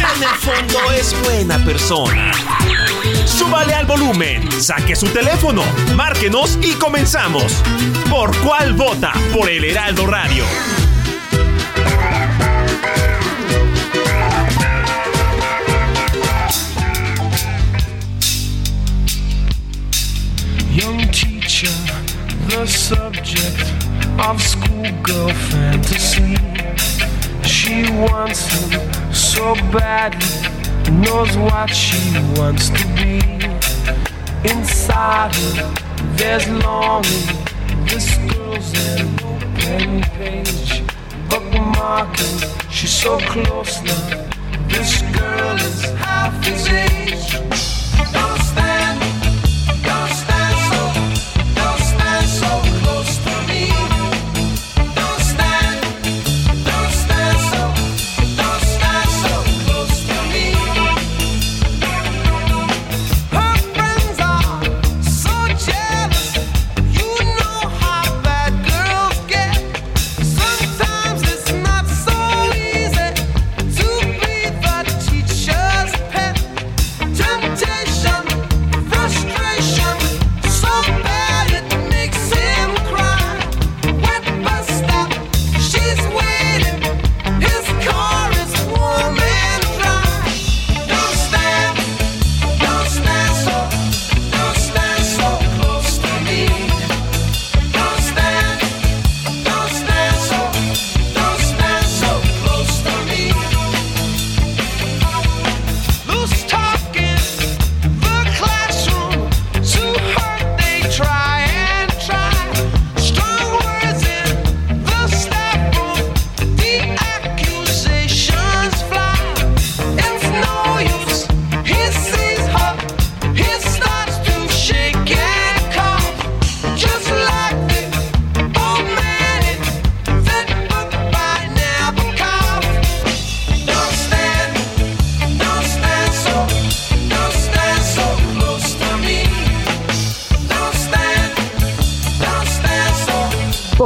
En el fondo es buena persona. Súbale al volumen, saque su teléfono, márquenos y comenzamos. ¿Por cuál vota? Por el Heraldo Radio. Young teacher, the subject of schoolgirl fantasy. She wants him so badly, knows what she wants to be. Inside her, there's longing. This girl's an open page, bookmarking. She's so close now. This girl is half his age.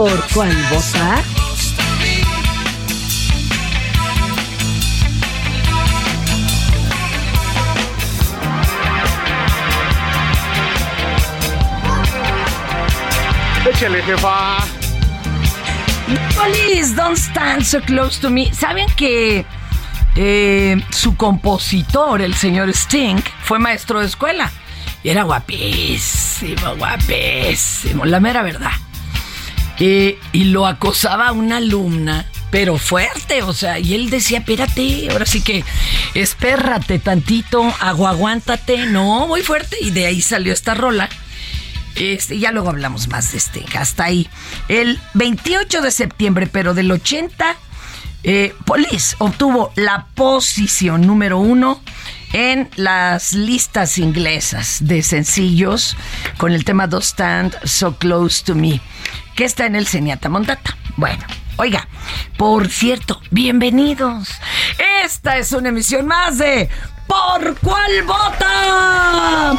¿Por to me. Échale, jefa. Please don't stand so close to me. ¿Saben que eh, su compositor, el señor Sting, fue maestro de escuela? Y era guapísimo, guapísimo, la mera verdad. Y lo acosaba una alumna, pero fuerte, o sea, y él decía, espérate, ahora sí que espérrate tantito, aguaguántate, no, muy fuerte, y de ahí salió esta rola. Este, ya luego hablamos más de este, hasta ahí. El 28 de septiembre, pero del 80, eh, Police obtuvo la posición número uno en las listas inglesas de sencillos con el tema Don't Stand So Close to Me, que está en el Seniata Montata. Bueno, oiga, por cierto, bienvenidos. Esta es una emisión más de ¿Por cuál vota?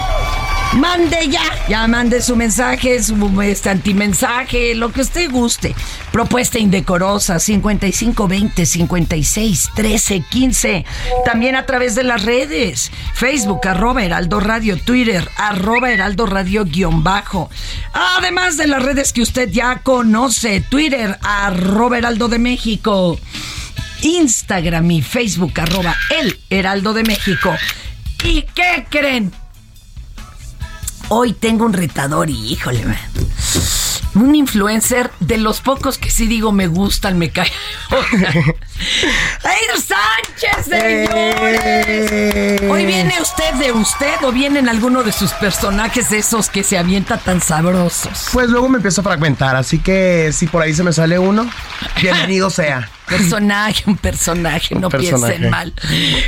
Mande ya, ya mande su mensaje, su este, antimensaje, lo que usted guste. Propuesta indecorosa 5520 56 13 15. También a través de las redes, Facebook, arroba Heraldo Radio, Twitter, arroba Heraldo Radio guion bajo. Además de las redes que usted ya conoce, Twitter, arroba Heraldo de México. Instagram y Facebook, arroba el Heraldo de México. ¿Y qué creen? Hoy tengo un retador y híjole, man. Un influencer de los pocos que sí digo me gustan, me cae. ¡Air Sánchez, señores! Eh. Hoy viene usted de usted o vienen alguno de sus personajes esos que se avienta tan sabrosos. Pues luego me empiezo a fragmentar, así que si por ahí se me sale uno, bienvenido sea. Personaje, un personaje, no personaje. piensen mal.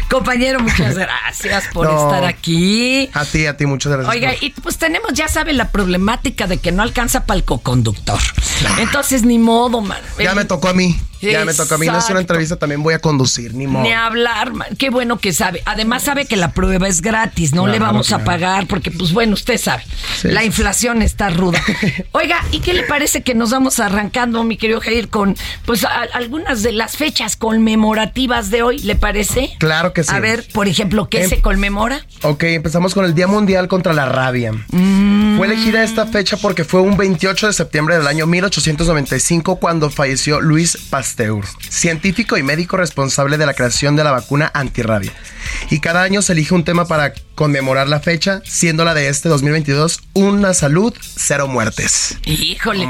Compañero, muchas gracias por No. estar aquí. A ti, a ti, muchas gracias. Oiga, por- y pues tenemos, ya sabe, la problemática de que no alcanza para el coconductor. Entonces, ni modo, man. ya El- me tocó a mí. Ya me tocó a mí. No es una entrevista, también voy a conducir, ni modo. Ni hablar, man. Qué bueno que sabe. Además sabe que la prueba es gratis, no le vamos a pagar porque, pues bueno, usted sabe, Sí. la inflación está ruda. Oiga, ¿y qué le parece que nos vamos arrancando, mi querido Jair, con pues a- algunas de las fechas conmemorativas de hoy? ¿Le parece? Claro que sí. A ver, por ejemplo, ¿qué Em- se conmemora? Ok, empezamos con el Día Mundial contra la Rabia. Mm. Fue elegida esta fecha porque fue un 28 de septiembre del año 1895 cuando falleció Luis Pasteur, científico y médico responsable de la creación de la vacuna antirrabia. Y cada año se elige un tema para conmemorar la fecha, siendo la de este 2022 Una salud, cero muertes. Híjole.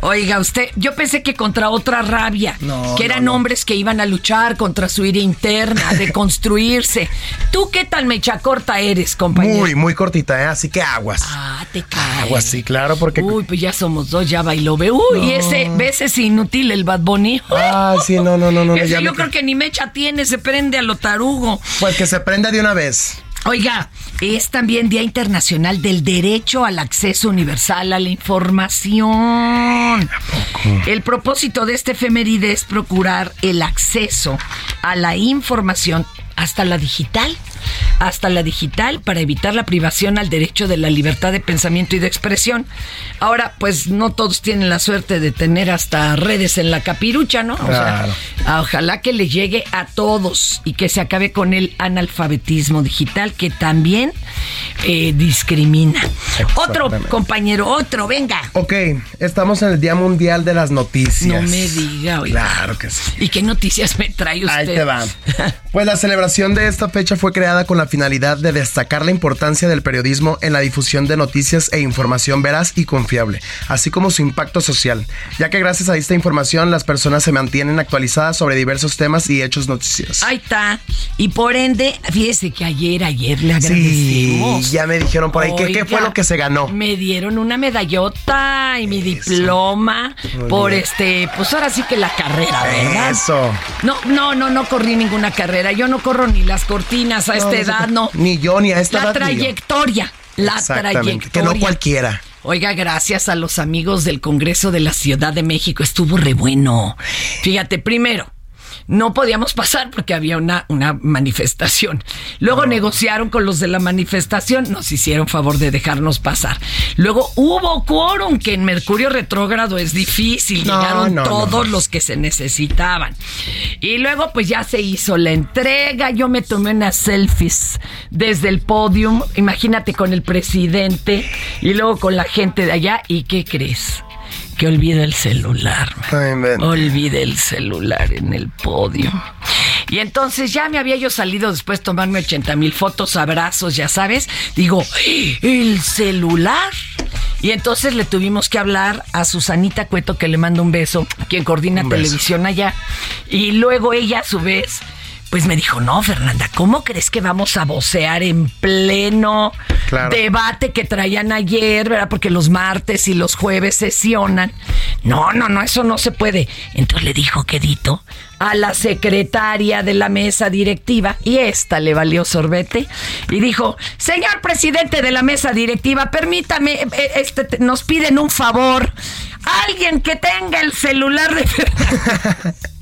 Oiga, usted, yo pensé que contra otra rabia, No, que eran no. hombres que iban a luchar contra su ira interna, de construirse. ¿Tú qué tan mecha corta eres, compañero? Muy, muy cortita, ¿eh? Así que aguas. Ah, te cae. Aguas, sí, claro, porque... Uy, pues ya somos dos, ya bailó. Uy, y ese, ves ese inútil, el Bad Bunny. Ah, sí, no, no, no, no. Yo creo que ni mecha tiene, se prende a lo tarugo. Pues que se prenda de una vez. Oiga, es también Día Internacional del Derecho al Acceso Universal a la Información. El propósito de este efeméride es procurar el acceso a la información hasta la digital, hasta la digital para evitar la privación al derecho de la libertad de pensamiento y de expresión. Ahora, pues no todos tienen la suerte de tener hasta redes en la capirucha, ¿no? O sea, Ojalá que le llegue a todos y que se acabe con el analfabetismo digital que también eh, discrimina. Otro compañero, otro, venga. Ok, estamos en el Día Mundial de las Noticias. No me diga, oiga. Claro que sí. ¿Y qué noticias me trae usted? Ahí te va. Pues la celebración de esta fecha fue creada con la finalidad de destacar la importancia del periodismo en la difusión de noticias e información veraz y confiable, así como su impacto social, ya que gracias a esta información las personas se mantienen actualizadas sobre diversos temas y hechos noticiosos. Ahí está. Y por ende, fíjese que ayer, ayer le sí, agradecimos. ya me dijeron por ahí que qué fue lo que se ganó. Me dieron una medallota y mi diploma Muy por bien. este, pues ahora sí que la carrera, ¿verdad? Eso. No, no, no, no corrí ninguna carrera. Yo no corro ni las cortinas a No, esta no edad. Ni yo, ni a esta La edad, trayectoria. La trayectoria. que no cualquiera. Oiga, gracias a los amigos del Congreso de la Ciudad de México. Estuvo re bueno. Fíjate, primero, no podíamos pasar porque había una, una manifestación. Luego negociaron con los de la manifestación, nos hicieron favor de dejarnos pasar. Luego hubo quórum, que en Mercurio retrógrado es difícil. No, Llegaron no. todos los que se necesitaban. Y luego pues ya se hizo la entrega. Yo me tomé unas selfies desde el podium. Imagínate con el presidente y luego con la gente de allá. ¿Y qué crees? Que olvida el celular. Olvide el celular en el podio. Y entonces ya me había yo salido después de tomarme 80 mil fotos, abrazos, ya sabes. Digo, ¿el celular? Y entonces le tuvimos que hablar a Susanita Cueto, que le mando un beso, quien coordina Un beso. televisión allá. Y luego ella, a su vez, pues me dijo, no, Fernanda, ¿cómo crees que vamos a vocear en pleno Claro. debate que traían ayer, verdad? Porque los martes y los jueves sesionan. No, no, no, eso no se puede. Entonces le dijo Quedito a la secretaria de la mesa directiva y esta le valió sorbete y dijo, señor presidente de la mesa directiva, permítame, eh, este, te- nos piden un favor. Alguien que tenga el celular de.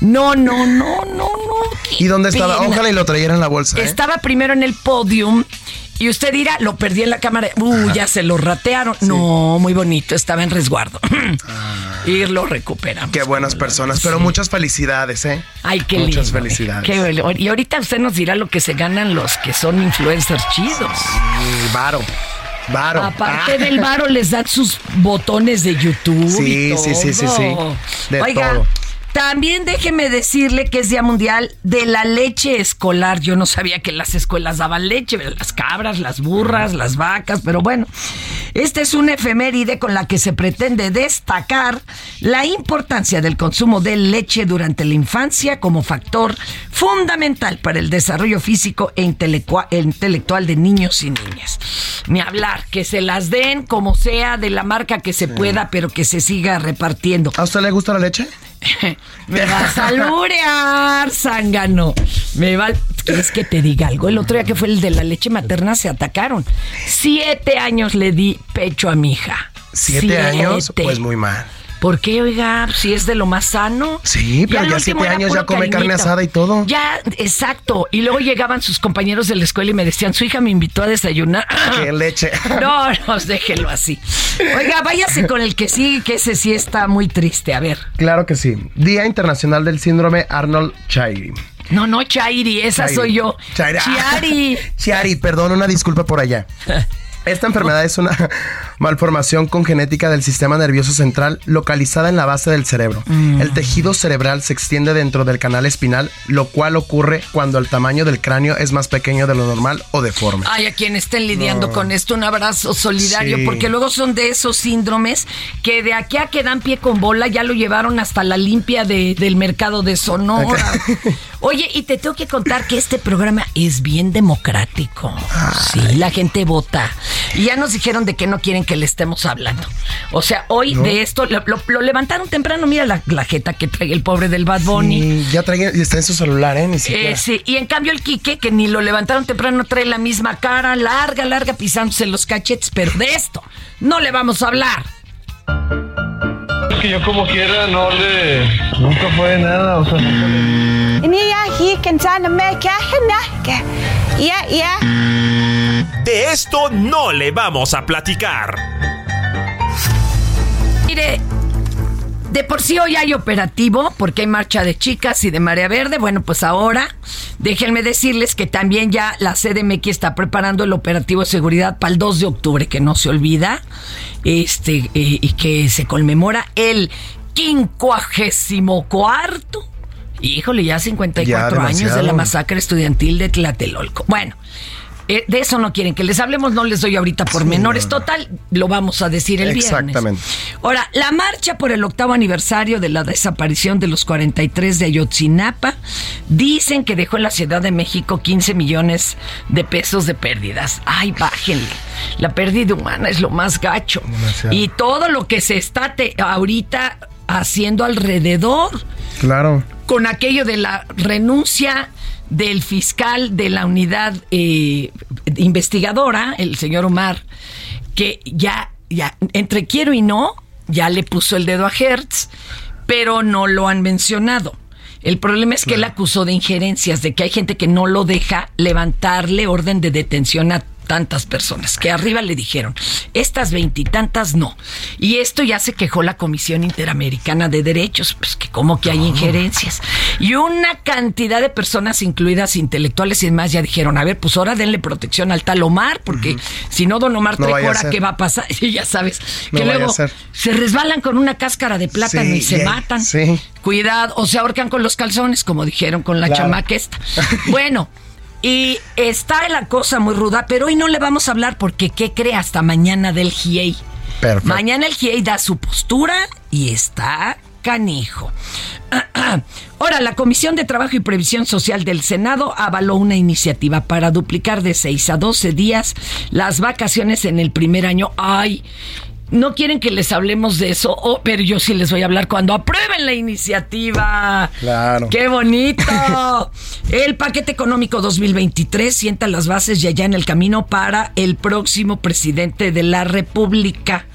No, no, no, no, no. ¿Y dónde estaba? Ojalá y lo trayera en la bolsa. ¿eh? Estaba primero en el podium y usted dirá, lo perdí en la cámara. Uh, ya se lo ratearon. No, muy bonito, estaba en resguardo. y lo recuperamos. Ah. Qué buenas personas, pero muchas felicidades, ¿eh? Ay, qué Muchas lindo. felicidades. Qué y ahorita usted nos dirá lo que se ganan los que son influencers chidos. Varo. Varo. Aparte Ah. del varo les dan sus botones de YouTube. Sí, y sí, sí, sí, sí. De Oiga, todo. También déjeme decirle que es Día Mundial de la Leche Escolar. Yo no sabía que las escuelas daban leche, las cabras, las burras, las vacas, pero bueno. Esta es una efeméride con la que se pretende destacar la importancia del consumo de leche durante la infancia como factor fundamental para el desarrollo físico e intelectua- intelectual de niños y niñas. Ni hablar, que se las den como sea, de la marca que se pueda, pero que se siga repartiendo. ¿A usted le gusta la leche? Me vas a lurear, zángano. Me va. ¿Quieres que te diga algo? El otro día que fue el de la leche materna se atacaron. Siete años le di pecho a mi hija. ¿Siete, años? Pues muy mal. ¿Por qué, oiga? Si es de lo más sano. Sí, pero ya último siete años ya come carne asada y todo. Ya, exacto. Y luego llegaban sus compañeros de la escuela y me decían, su hija me invitó a desayunar. ¡Qué leche! No, no, déjelo así. Oiga, váyase con el que sí, que ese sí está muy triste. A ver. Claro que sí. Día Internacional del Síndrome Arnold Chiari. No, no, Chairi, esa Chairi. soy yo. Chairi. Chiari. Chiari, perdón, una disculpa por allá. Esta enfermedad es una malformación congenética del sistema nervioso central localizada en la base del cerebro. Mm. El tejido cerebral se extiende dentro del canal espinal, lo cual ocurre cuando el tamaño del cráneo es más pequeño de lo normal o deforme. Ay, a quien estén lidiando con esto, un abrazo solidario, Sí. porque luego son de esos síndromes que de aquí a que dan pie con bola ya lo llevaron hasta la limpia de- del mercado de Sonora. Oye, y te tengo que contar que este programa es bien democrático. Sí, la gente vota. Y ya nos dijeron de que no quieren que le estemos hablando. O sea, hoy de esto lo, lo- lo levantaron temprano. Mira la, la jeta que trae el pobre del Bad Bunny. Sí, ya trae, y está en su celular, ¿eh? Ni siquiera. Eh, sí, y en cambio el Quique, que ni lo levantaron temprano, trae la misma cara, larga, larga, pisándose los cachetes, pero de esto no le vamos a hablar. Que yo como quiera no le... Nunca fue nada, o sea... De esto no le vamos a platicar. Mire, de por sí hoy hay operativo, porque hay marcha de chicas y de Marea Verde. Bueno, pues ahora déjenme decirles que también ya la CDMX está preparando el operativo de seguridad para el 2 de octubre, que no se olvida, este, eh, y que se conmemora el 54 Híjole, ya 54 Ya, años de la masacre estudiantil de Tlatelolco. Bueno, eh, de eso no quieren que les hablemos, no les doy ahorita por menores. Total, lo vamos a decir el viernes. Exactamente. Ahora, la marcha por el octavo aniversario de la desaparición de los 43 de Ayotzinapa dicen que dejó en la Ciudad de México 15 millones de pesos de pérdidas. Ay, bájenle. La pérdida humana es lo más gacho. Demasiado. Y todo lo que se está te- ahorita haciendo alrededor Claro. Con aquello de la renuncia del fiscal de la unidad eh, investigadora, el señor Omar, que ya, ya, entre quiero y no, ya le puso el dedo a Hertz, pero no lo han mencionado. El problema es que él acusó de injerencias, de que hay gente que no lo deja levantarle orden de detención a tantas personas, que arriba le dijeron, estas veintitantas no. Y esto ya se quejó la Comisión Interamericana de Derechos, pues que como que hay injerencias. Y una cantidad de personas, incluidas intelectuales y demás, ya dijeron, a ver, pues ahora denle protección al tal Omar, porque si no, don Omar No trae vaya a cora, ser. ¿qué va a pasar? Y ya sabes, No que luego se resbalan con una cáscara de plátano Sí, y se matan. sí. Cuidado, o se ahorcan con los calzones, como dijeron con la Claro. chamaca esta. Bueno, y está la cosa muy ruda, pero hoy no le vamos a hablar porque, ¿qué cree? Hasta mañana del GIEI. Perfecto. Mañana el GIEI da su postura y está canijo. Ahora, la Comisión de Trabajo y Previsión Social del Senado avaló una iniciativa para duplicar de 6 a 12 días las vacaciones en el primer año. Ay, no quieren que les hablemos de eso, oh, pero yo sí les voy a hablar cuando aprueben la iniciativa. Claro. ¡Qué bonito! El paquete económico 2023 sienta las bases ya ya en el camino para el próximo presidente de la República.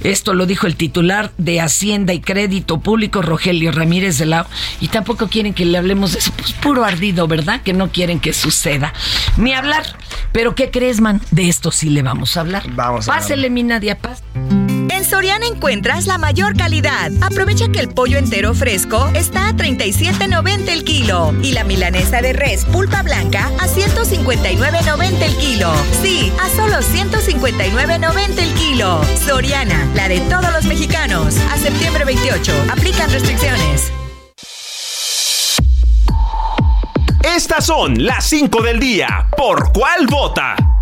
Esto lo dijo el titular de Hacienda y Crédito Público, Rogelio Ramírez de Lao. Y tampoco quieren que le hablemos de eso. Pues puro ardido, ¿verdad? Que no quieren que suceda. Ni hablar. Pero ¿qué crees, man? De esto sí le vamos a hablar. Vamos a hablar. Pásele, mi Nadia Paz. Soriana encuentras la mayor calidad. Aprovecha que el pollo entero fresco está a 37.90 el kilo y la milanesa de res pulpa blanca a 159.90 el kilo. Sí, a solo 159.90 el kilo. Soriana, la de todos los mexicanos. A septiembre 28. Aplican restricciones. Estas son las 5 del día. ¿Por cuál vota?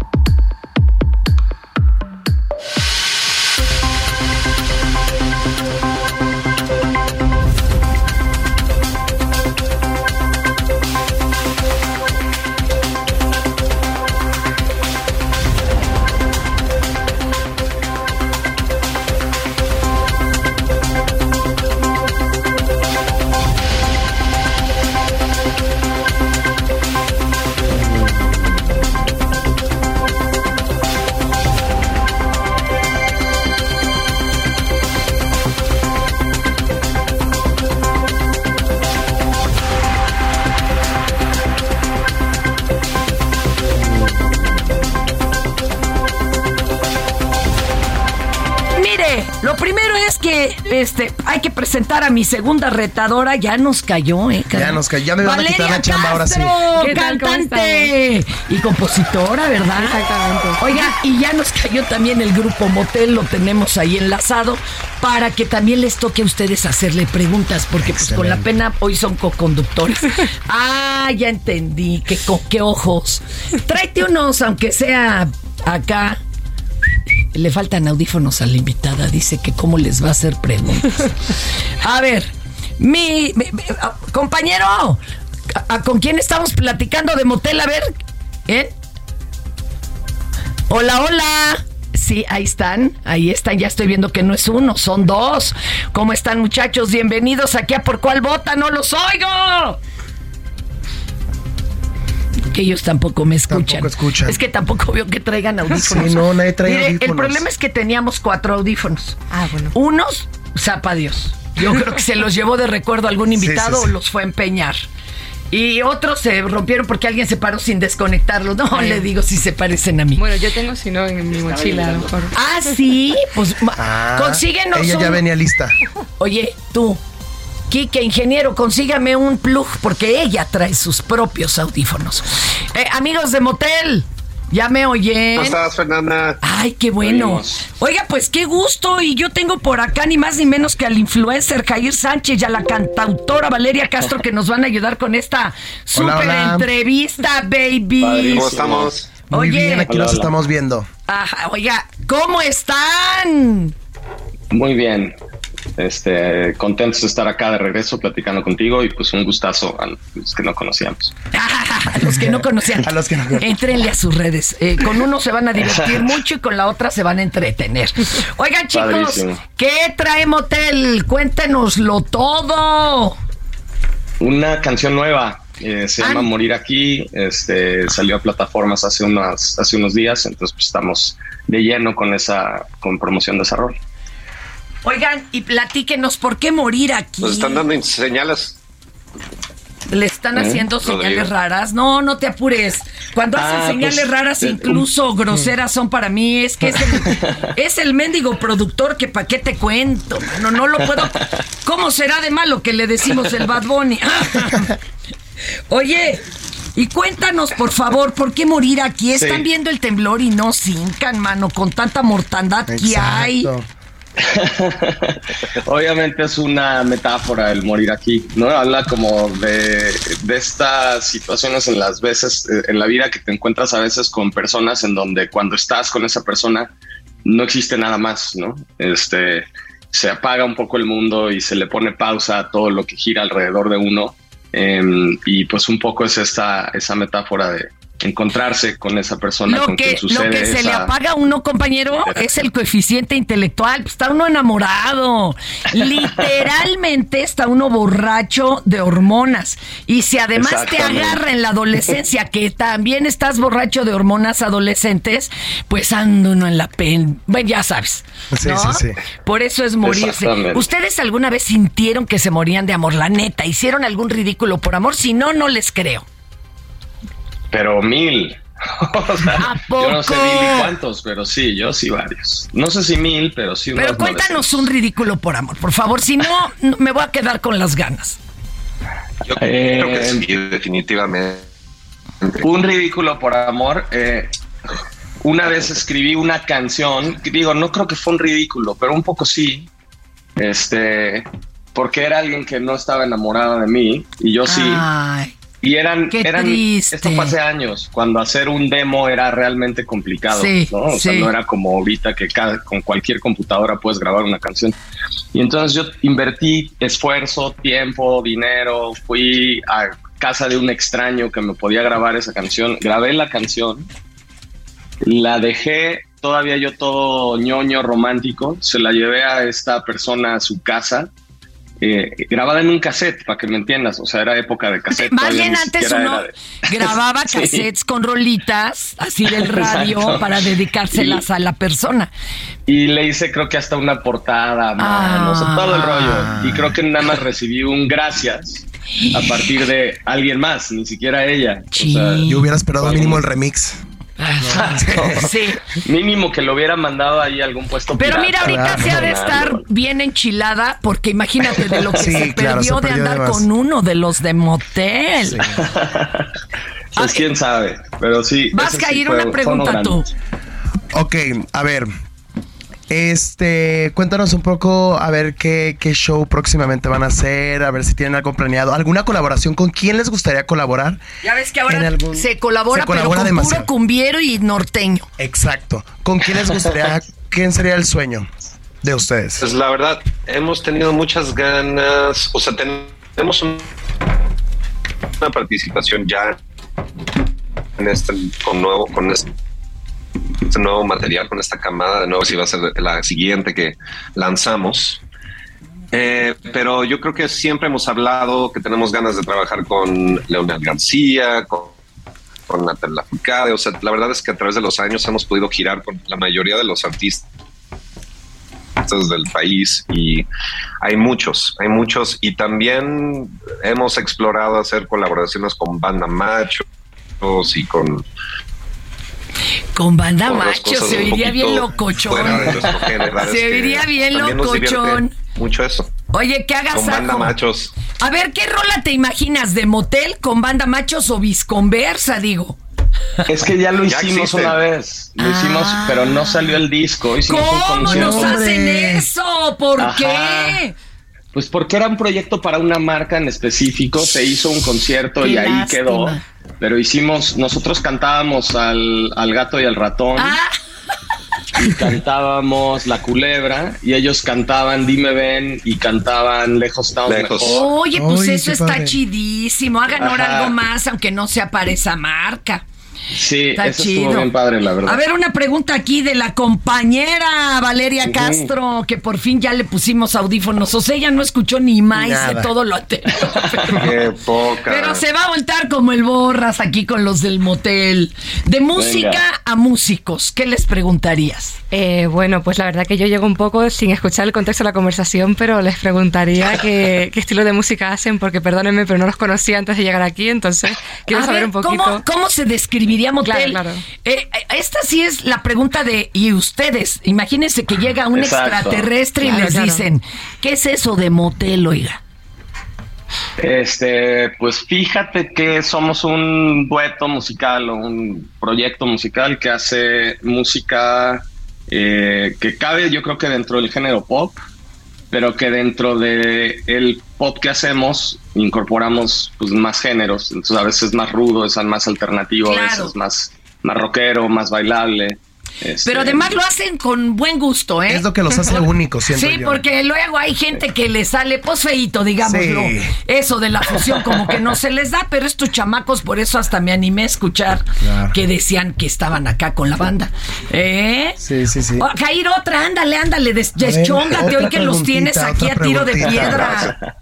Este hay que presentar a mi segunda retadora. Ya nos cayó, ¿eh? Ya nos cayó. Ya me van a quitar la chamba ahora sí. ¿Qué cantante y compositora, ¿verdad? Exactamente. Oiga, y ya nos cayó también el grupo Motel, lo tenemos ahí enlazado para que también les toque a ustedes hacerle preguntas, porque pues con la pena hoy son co-conductores. ah, ya entendí, que con qué ojos. Tráete unos, aunque sea acá. Le faltan audífonos a la invitada, dice que cómo les va a hacer preguntas. A ver, mi, ah, compañero, ¿a- a- ¿con quién estamos platicando de motel? A ver, ¿eh? Hola, hola. Sí, ahí están, ahí están, ya estoy viendo que no es uno, son dos. ¿Cómo están muchachos? Bienvenidos aquí a Por Cuál Vota, no los oigo. Que ellos tampoco me escuchan. Tampoco escuchan. Es que tampoco veo que traigan audífonos. Sí, no, nadie trae Mire, El audífonos. problema es que teníamos cuatro audífonos. Ah, bueno. Unos, zapa Dios. Yo creo que se los llevó de recuerdo a algún invitado sí, sí. o los fue a empeñar. Y otros se rompieron porque alguien se paró sin desconectarlos. No, Ay. le digo si se parecen a mí. Bueno, yo tengo, si no, en mi mochila a lo mejor. Ah, sí, pues Ah, consíguenos Ella ya un- venía lista. Oye, tú, Quique, ingeniero, consígame un plug porque ella trae sus propios audífonos. Eh, amigos de Motel, ¿ya me oyen? ¿Cómo estás, Fernanda? Ay, qué bueno. Oímos. Oiga, pues qué gusto. Y yo tengo por acá ni más ni menos que al influencer Jair Sánchez y a la cantautora Valeria Castro que nos van a ayudar con esta hola. entrevista, baby. ¿Cómo estamos? Muy Oye. bien, aquí Hola, los hola. estamos viendo. Ajá, oiga, ¿cómo están? Muy bien. Este, contentos de estar acá de regreso platicando contigo y pues un gustazo a los que no conocíamos. A los que no conocían. A los que no conocían. Entrenle a sus redes. Eh, con uno se van a divertir mucho y con la otra se van a entretener. Oigan, chicos, Padrísimo. ¿qué trae Motel? Cuéntenoslo todo. Una canción nueva eh, se Ah. llama Morir aquí. Este salió a plataformas hace unas hace unos días, entonces pues, estamos de lleno con esa con promoción de esa rol. Oigan, y platíquenos por qué morir aquí. Nos están dando señales. Le están ¿Eh? haciendo Rodrigo. señales raras. No, no te apures. Cuando Ah, hacen señales pues, raras, eh, incluso groseras, son para mí. Es que es el, es el mendigo productor que pa' qué te cuento. No, no lo puedo. ¿Cómo será de malo que le decimos el Bad Bunny? Oye, y cuéntanos, por favor, ¿por qué morir aquí? Están Sí. viendo el temblor y no cincan, mano, con tanta mortandad que hay. Obviamente es una metáfora el morir aquí, ¿no? Habla como de, de estas situaciones en las veces, eh, en la vida que te encuentras a veces con personas en donde cuando estás con esa persona no existe nada más, ¿no? Este, se apaga un poco el mundo y se le pone pausa a todo lo que gira alrededor de uno. em, y pues un poco es esta, esa metáfora de encontrarse con esa persona Lo con que, quien lo sucede que se le apaga a uno, compañero, es el coeficiente intelectual. Está uno enamorado. Literalmente está uno borracho de hormonas. Y si además te agarra en la adolescencia, que también estás borracho de hormonas adolescentes, pues ando uno en la pen. Bueno, ya sabes. Sí, ¿no? sí, sí. Por eso es morirse. ¿Ustedes alguna vez sintieron que se morían de amor? La neta, ¿hicieron algún ridículo por amor? Si no, no les creo. Pero mil. O sea, ¿A yo no sé mil y cuántos, pero sí, yo sí varios. No sé si mil, pero sí unos Pero cuéntanos 900. un ridículo por amor, por favor. Si no, me voy a quedar con las ganas. Yo Eh, creo que sí, definitivamente. Un ridículo por amor. eh, una vez escribí una canción, digo, no creo que fue un ridículo, pero un poco sí. Este, porque era alguien que no estaba enamorado de mí y yo sí. Ay, Y eran, Qué eran triste. esto fue hace años, cuando hacer un demo era realmente complicado, Sí, ¿no? O sea, no era como ahorita que cada- con cualquier computadora puedes grabar una canción. Y entonces yo invertí esfuerzo, tiempo, dinero, fui a casa de un extraño que me podía grabar esa canción, grabé la canción, la dejé todavía yo todo ñoño romántico, se la llevé a esta persona a su casa. Eh, grabada en un cassette, para que me entiendas, o sea, era época de cassette. Más bien antes uno de- grababa Sí. cassettes con rolitas, así del radio, Exacto. para dedicárselas a la persona. Y le hice creo que hasta una portada, man, o sea, todo el rollo. Y creo que nada más recibí un gracias a partir de alguien más, ni siquiera ella. O sea, Yo hubiera esperado mínimo el remix. Sí. Mínimo que lo hubiera mandado ahí a algún puesto. Pero mira, ahorita se ha de estar bien enchilada, porque imagínate de lo que Sí, se claro, perdió se de perdió andar con uno de los de motel. Pues quién sabe, pero sí. Vas, ese sí Cair, fue- una pregunta tú. Ok, a ver. Este, cuéntanos un poco, a ver qué, qué show próximamente van a hacer, a ver si tienen algo planeado, alguna colaboración, ¿con quién les gustaría colaborar? Ya ves que ahora algún- se colabora, se colabora pero con demasiado. puro cumbiero y norteño. Exacto. ¿Con quién les gustaría, quién sería el sueño de ustedes? Pues la verdad, hemos tenido muchas ganas, o sea, ten- tenemos un- una participación ya en este, con nuevo, con este, este nuevo material, con esta camada de nuevo, si va a ser la siguiente que lanzamos. Eh, pero yo creo que siempre hemos hablado que tenemos ganas de trabajar con Leonel García, con, con Natalia Lafourcade. O sea, la verdad es que a través de los años hemos podido girar con la mayoría de los artistas del país y hay muchos, hay muchos y también hemos explorado hacer colaboraciones con Banda Machos y con Con banda macho se oiría bien locochón. Se que oiría bien locochón. Mucho eso. Oye, ¿qué hagas Con Banda Machos. A ver, ¿qué rola te imaginas de motel con banda machos o visconversa, digo? Es que ya lo Ya hicimos existe. una vez. Lo hicimos, pero no salió el disco. Hicimos ¿Cómo nos hacen eso? ¿Por Ajá. qué? Pues porque era un proyecto para una marca en específico, se hizo un concierto Qué y ahí lástima. quedó. Pero hicimos, nosotros cantábamos al, al gato y al ratón. Ah. Y cantábamos La Culebra y ellos cantaban Dime Ven y cantaban Lejos estamos Lejos. mejor. Oye, pues eso está padre. chidísimo. Hagan ahora algo más, aunque no sea para esa marca. Sí, Está eso chido. estuvo bien padre, la verdad. A ver, una pregunta aquí de la compañera Valeria. Castro, que por fin ya le pusimos audífonos. O sea, ella no escuchó ni más de Nada. todo lo anterior. Qué poca. Pero se va a voltar como el borras aquí con los del motel. De música Venga. a músicos, ¿qué les preguntarías? Eh, bueno, pues la verdad que yo llego un poco sin escuchar el contexto de la conversación, pero les preguntaría qué, qué estilo de música hacen, porque perdónenme, pero no los conocía antes de llegar aquí, entonces quiero A saber ver, un poquito. ¿cómo, cómo se describiría motel? Claro, claro. Eh, eh, esta sí es la pregunta de, ¿y ustedes? Imagínense que llega un Exacto. extraterrestre y les claro. dicen, ¿qué es eso de motel, oiga? Este, pues fíjate que somos un dueto musical o un proyecto musical que hace música eh, que cabe, yo creo que dentro del género pop, pero que dentro de el pop que hacemos incorporamos pues, más géneros. Entonces a veces más rudo, es más alternativo, a veces más, más rockero, más bailable. Este, Pero además lo hacen con buen gusto, ¿eh? Es lo que los hace únicos, siento Sí, yo. porque luego hay gente que le sale pues feíto, digámoslo. Sí. Eso de la fusión como que no se les da, pero estos chamacos, por eso hasta me animé a escuchar Claro. que decían que estaban acá con la banda. ¿Eh? Sí, sí, sí. Oh, Jair, otra, ándale, ándale, des- deschóngate hoy que los tienes aquí a tiro de piedra.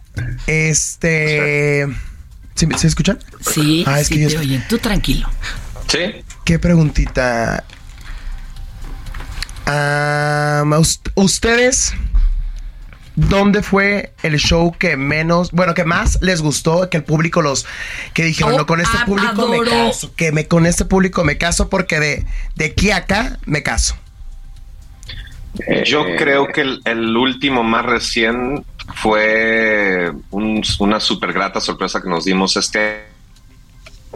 Este. ¿Sí, ¿sí escuchan? Sí, Ah, es sí que yo te oyen. Tú tranquilo. Sí. ¿Qué preguntita? Ah, us- ¿Ustedes dónde fue el show que menos, bueno, que más les gustó, que el público los, que dijeron, Oh, no, con este ah, público me caso, que me, con este público me caso porque de, de aquí a acá me caso? Yo Eh, creo que el, el último más recién fue un- una súper grata sorpresa que nos dimos este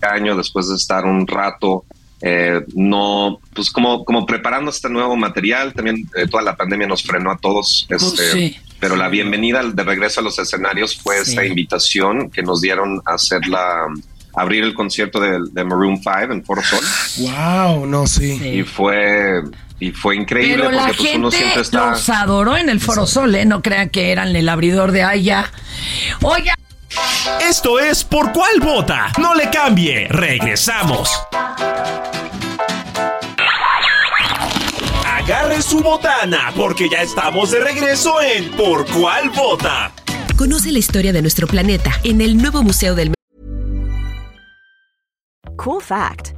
año después de estar un rato eh, no pues como como preparando este nuevo material también eh, toda la pandemia nos frenó a todos este, Pues sí. pero la bienvenida de regreso a los escenarios fue Sí. esta invitación que nos dieron a hacer la abrir el concierto de, de Maroon 5 en Foro Sol. Wow, no, sí. Y fue y fue increíble Pero la porque pues uno gente siempre está los adoró en el Foro Sol, ¿eh? No crean que eran el abridor de Aya. Oiga, Esto es Por Cuál Vota. No le cambie. Regresamos. Agarre su botana porque ya estamos de regreso en Por Cuál Vota. Conoce la historia de nuestro planeta en el nuevo Museo del Cool fact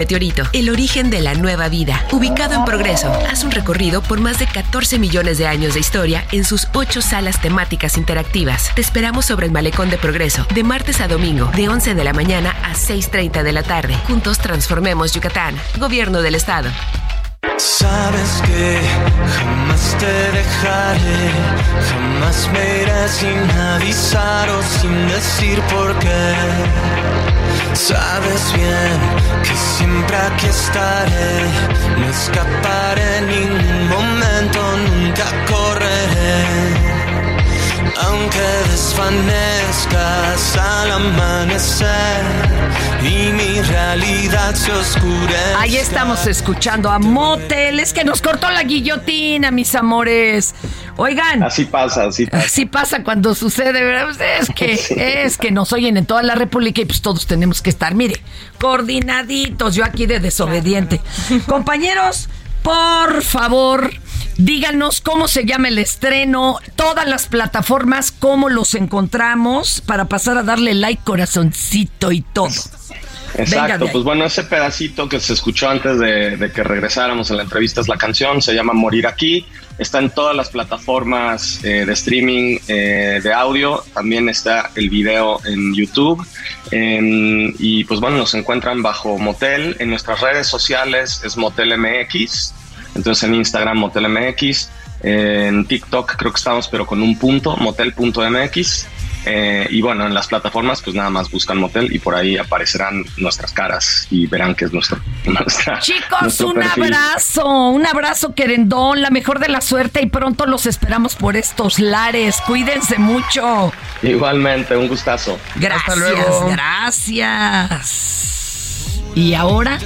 Meteorito, el origen de la nueva vida. Ubicado en Progreso, haz un recorrido por más de 14 millones de años de historia en sus ocho salas temáticas interactivas. Te esperamos sobre el Malecón de Progreso, de martes a domingo, de 11 de la mañana a 6.30 de la tarde. Juntos transformemos Yucatán. Gobierno del Estado. Sabes que jamás te dejaré, jamás sin sin decir por qué. Sabes bien que siempre aquí estaré, no escaparé en ningún momento, nunca. Aunque desvanezcas al amanecer y mi realidad se oscurece. ahí estamos escuchando a Motel. Es que nos cortó la guillotina, mis amores. Oigan. Así pasa, así pasa. Así pasa cuando sucede, ¿verdad? Es que, es que nos oyen en toda la República y pues todos tenemos que estar, mire, coordinaditos. Yo aquí de desobediente. Compañeros, por favor, díganos cómo se llama el estreno, todas las plataformas, cómo los encontramos para pasar a darle like, corazoncito y todo. Exacto, pues bueno, ese pedacito que se escuchó antes de, de que regresáramos a la entrevista es la canción, se llama Morir aquí, está en todas las plataformas eh, de streaming eh, de audio, también está el video en YouTube. En- y pues bueno, nos encuentran bajo Motel, en nuestras redes sociales es Motel MX, entonces en Instagram Motel MX, en TikTok creo que estamos pero con un punto, motel.mx. Eh, y bueno, en las plataformas, pues nada más buscan motel y por ahí aparecerán nuestras caras y verán que es nuestro. nuestra- Chicos, nuestro un perfil. abrazo, un abrazo querendón, la mejor de la suerte y pronto los esperamos por estos lares. Cuídense mucho. Igualmente, un gustazo. Gracias, luego. gracias. Y ahora,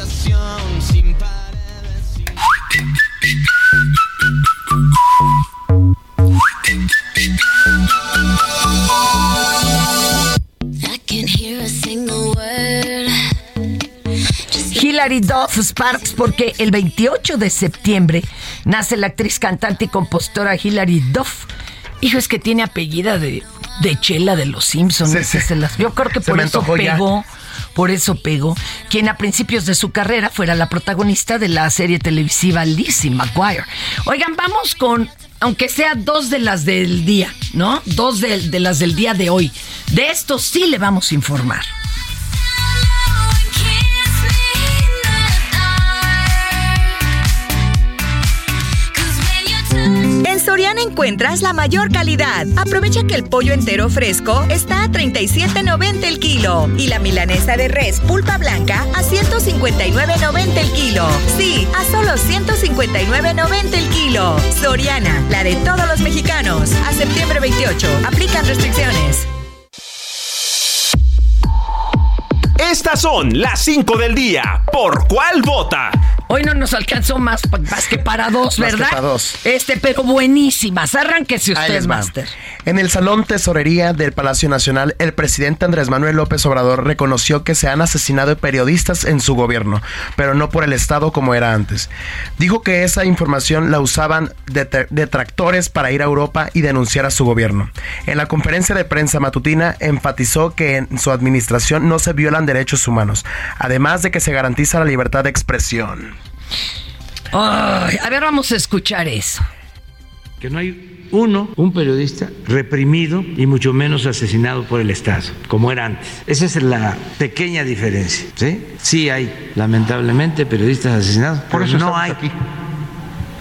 Hilary Duff Sparks, porque el 28 de septiembre nace la actriz, cantante y compositora Hilary Duff. Hijo, es que tiene apellida de, de Chela de los Simpsons. Sí, sí. Se las- yo creo que Se por eso ya. Por eso pegó. Quien a principios de su carrera fuera la protagonista de la serie televisiva Lizzie McGuire. Oigan, vamos con, aunque sea dos de las del día, ¿no? Dos de, de las del día de hoy. De esto sí le vamos a informar. En Soriana encuentras la mayor calidad. Aprovecha que el pollo entero fresco está a 37.90 el kilo y la milanesa de res pulpa blanca a 159.90 el kilo. Sí, a solo 159.90 el kilo. Soriana, la de todos los mexicanos. A septiembre 28. Aplican restricciones. Estas son las 5 del día. ¿Por cuál vota? Hoy no nos alcanzó más, más que para dos, Más que ¿verdad? para dos. Este, pero buenísimas. Arránquese usted. Master. En el Salón Tesorería del Palacio Nacional, el presidente Andrés Manuel López Obrador reconoció que se han asesinado periodistas en su gobierno, pero no por el Estado como era antes. Dijo que esa información la usaban det- detractores para ir a Europa y denunciar a su gobierno. En la conferencia de prensa matutina enfatizó que en su administración no se violan derechos humanos, además de que se garantiza la libertad de expresión. Ay, a ver, vamos a escuchar eso. que no hay uno, un periodista reprimido y mucho menos asesinado por el Estado, como era antes. Esa es la pequeña diferencia. Sí, sí hay, lamentablemente, periodistas asesinados, Por pero eso no hay aquí.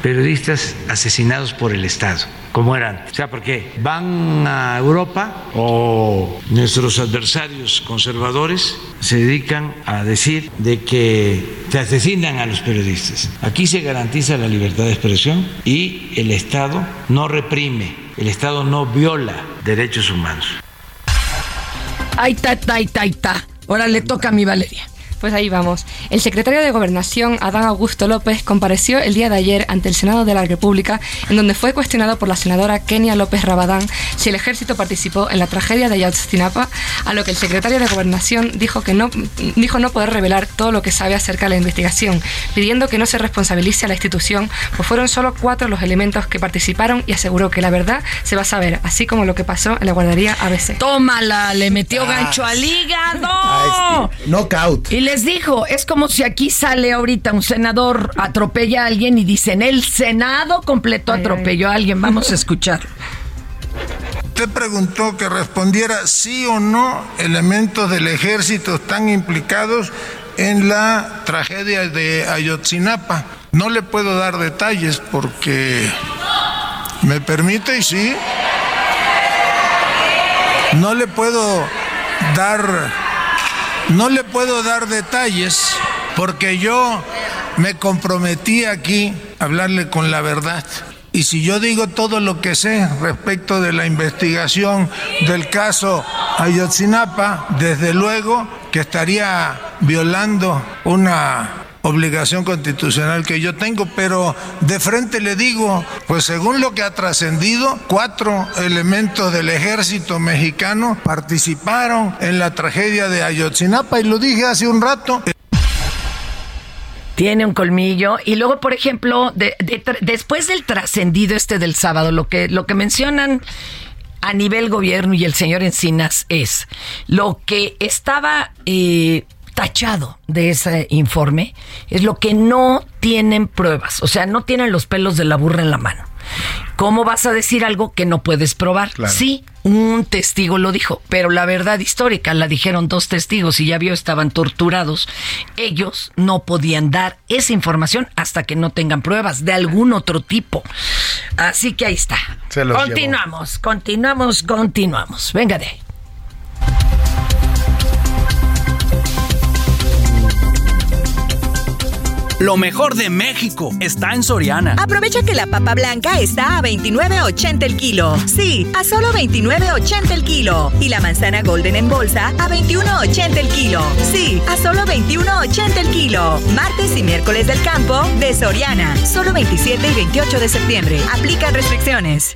periodistas asesinados por el Estado. Como era antes. O sea, porque van a Europa o nuestros adversarios conservadores se dedican a decir de que se asesinan a los periodistas. Aquí se garantiza la libertad de expresión y el Estado no reprime, el Estado no viola derechos humanos. Está, ahí está, ahí está. Ahora le toca a mi Valeria. Pues ahí vamos. El secretario de Gobernación, Adán Augusto López, compareció el día de ayer ante el Senado de la República, en donde fue cuestionado por la senadora Kenia López Rabadán si el ejército participó en la tragedia de Ayotzinapa, a lo que el secretario de Gobernación dijo que no dijo no poder revelar todo lo que sabe acerca de la investigación, pidiendo que no se responsabilice a la institución, pues fueron solo cuatro los elementos que participaron y aseguró que la verdad se va a saber, así como lo que pasó en la guardería ABC. Tómala, le metió gancho al hígado. Knockout. Y les dijo, es como si aquí sale ahorita un senador, atropella a alguien y dicen, el Senado completo atropelló a alguien. Vamos a escuchar. Usted preguntó que respondiera sí o no elementos del ejército están implicados en la tragedia de Ayotzinapa. No le puedo dar detalles porque me permite y sí. No le puedo dar no le puedo dar detalles porque yo me comprometí aquí a hablarle con la verdad. Y si yo digo todo lo que sé respecto de la investigación del caso Ayotzinapa, desde luego que estaría violando una obligación constitucional que yo tengo, pero de frente le digo, pues según lo que ha trascendido, cuatro elementos del ejército mexicano participaron en la tragedia de Ayotzinapa y lo dije hace un rato. Tiene un colmillo. Y luego, por ejemplo, después del trascendido este del sábado, lo que, lo que mencionan a nivel gobierno y el señor Encinas es lo que estaba eh, tachado de ese informe, es lo que no tienen pruebas, o sea, no tienen los pelos de la burra en la mano. ¿Cómo vas a decir algo que no puedes probar? Sí, un testigo lo dijo, pero la verdad histórica la dijeron dos testigos y ya vio estaban torturados. Ellos no podían dar esa información hasta que no tengan pruebas de algún otro tipo. Así que ahí está. Se los continuamos, continuamos, continuamos. Venga de ahí. Lo mejor de México está en Soriana. Aprovecha que la papa blanca está a 29.80 el kilo. Sí, a solo 29.80 el kilo. Y la manzana golden en bolsa a 21.80 el kilo. Sí, a solo 21.80 el kilo. Martes y miércoles del campo de Soriana. Solo 27 y 28 de septiembre. Aplican restricciones.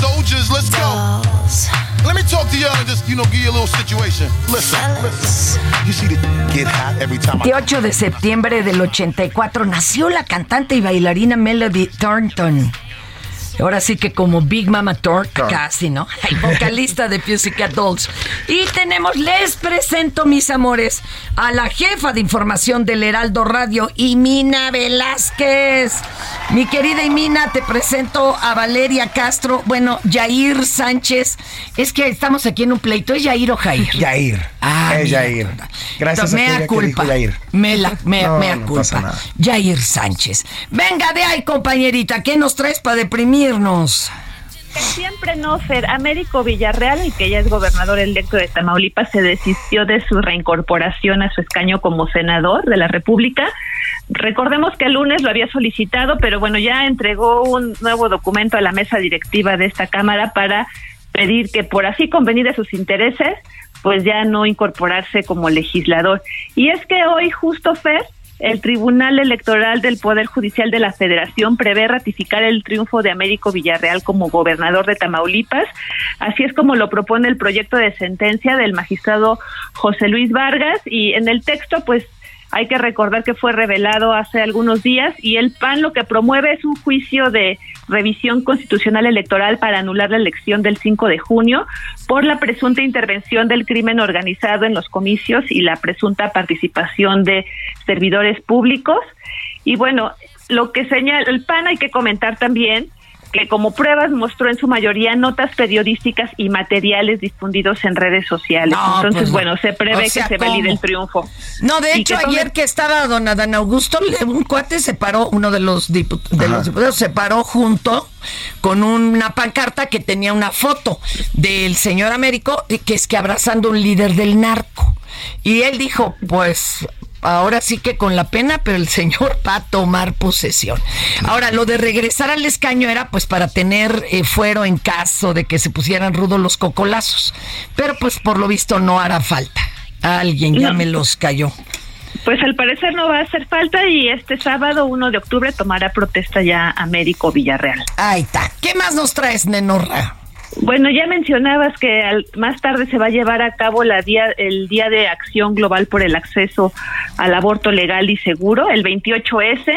Soldiers, let's go. Let me talk to y'all and just, you know, give you a little situation. Listen, listen. You see the get hot every time I 28 de septiembre del 84 nació la cantante y bailarina Melody Thornton. Ahora sí que como Big Mama Thornton, casi, ¿no? El vocalista de Pussycat Dolls. Y tenemos, les presento, mis amores, a la jefa de información del Heraldo Radio, Imina Velázquez. Mi querida Imina, te presento a Valeria Castro, bueno, Jair Sánchez. Es que estamos aquí en un pleito, ¿es Jair o Jair? Yair. Ah, es mira. Yair. Gracias a mea que culpa. dijo Yair. Me la, me, No, mea no culpa. Jair Sánchez. Venga de ahí, compañerita. ¿Qué nos traes para Siempre no, Fer. Américo Villarreal, el que ya es gobernador electo de Tamaulipas, se desistió de su reincorporación a su escaño como senador de la República. Recordemos que el lunes lo había solicitado, pero bueno, ya entregó un nuevo documento a la mesa directiva de esta Cámara para pedir que por así convenir de sus intereses, pues ya no incorporarse como legislador. Y es que hoy, justo Fer, el Tribunal Electoral del Poder Judicial de la Federación prevé ratificar el triunfo de Américo Villarreal como gobernador de Tamaulipas. Así es como lo propone el proyecto de sentencia del magistrado José Luis Vargas y en el texto pues Hay que recordar que fue revelado hace algunos días y el PAN lo que promueve es un juicio de revisión constitucional electoral para anular la elección del 5 de junio por la presunta intervención del crimen organizado en los comicios y la presunta participación de servidores públicos. Y bueno, lo que señala el PAN hay que comentar también que como pruebas mostró en su mayoría notas periodísticas y materiales difundidos en redes sociales. No, Entonces, pues no. bueno, se prevé O sea, que se valide el triunfo. No, de hecho, que tome- ayer que estaba don Adán Augusto, un cuate se paró, uno de los, dipu- de los diputados se paró junto con una pancarta que tenía una foto del señor Américo, eh, que es que abrazando a un líder del narco. Y él dijo, pues ahora sí que con la pena, pero el señor va a tomar posesión. Ahora, lo de regresar al escaño era pues para tener eh, fuero en caso de que se pusieran rudos los cocolazos. Pero pues por lo visto no hará falta. Alguien ya No. me los cayó. Pues al parecer no va a hacer falta y este sábado 1 de octubre tomará protesta ya Américo Villarreal. Ahí está. ¿Qué más nos traes, Nenorra? Bueno, ya mencionabas que al- más tarde se va a llevar a cabo la día, el Día de Acción Global por el Acceso al Aborto Legal y Seguro, el 28S.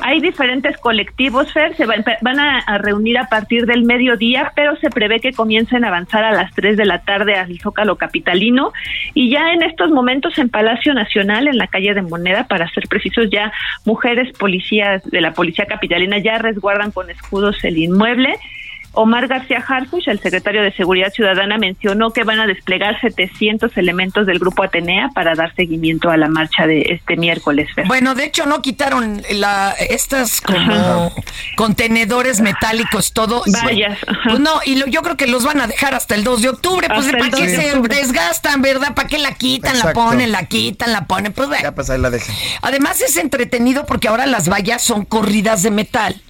Hay diferentes colectivos, Fer, se van, van a, a reunir a partir del mediodía, pero se prevé que comiencen a avanzar a las 3 de la tarde al Zócalo Capitalino. Y ya en estos momentos en Palacio Nacional, en la calle de Moneda, para ser precisos, ya mujeres policías de la Policía Capitalina ya resguardan con escudos el inmueble. Omar García Harfuch, el secretario de Seguridad Ciudadana, mencionó que van a desplegar 700 elementos del Grupo Atenea para dar seguimiento a la marcha de este miércoles. Fer. Bueno, de hecho no quitaron la, estas como contenedores metálicos, todo. Vallas, Pues no, y lo- yo creo que los van a dejar hasta el 2 de octubre. Pues Hasta ¿para qué 2 de se desgastan, verdad? ¿Para qué la quitan, Exacto. la ponen, la quitan, la ponen? Pues bueno. Ya pues ahí la dejen. Además es entretenido porque ahora las vallas son corridas de metal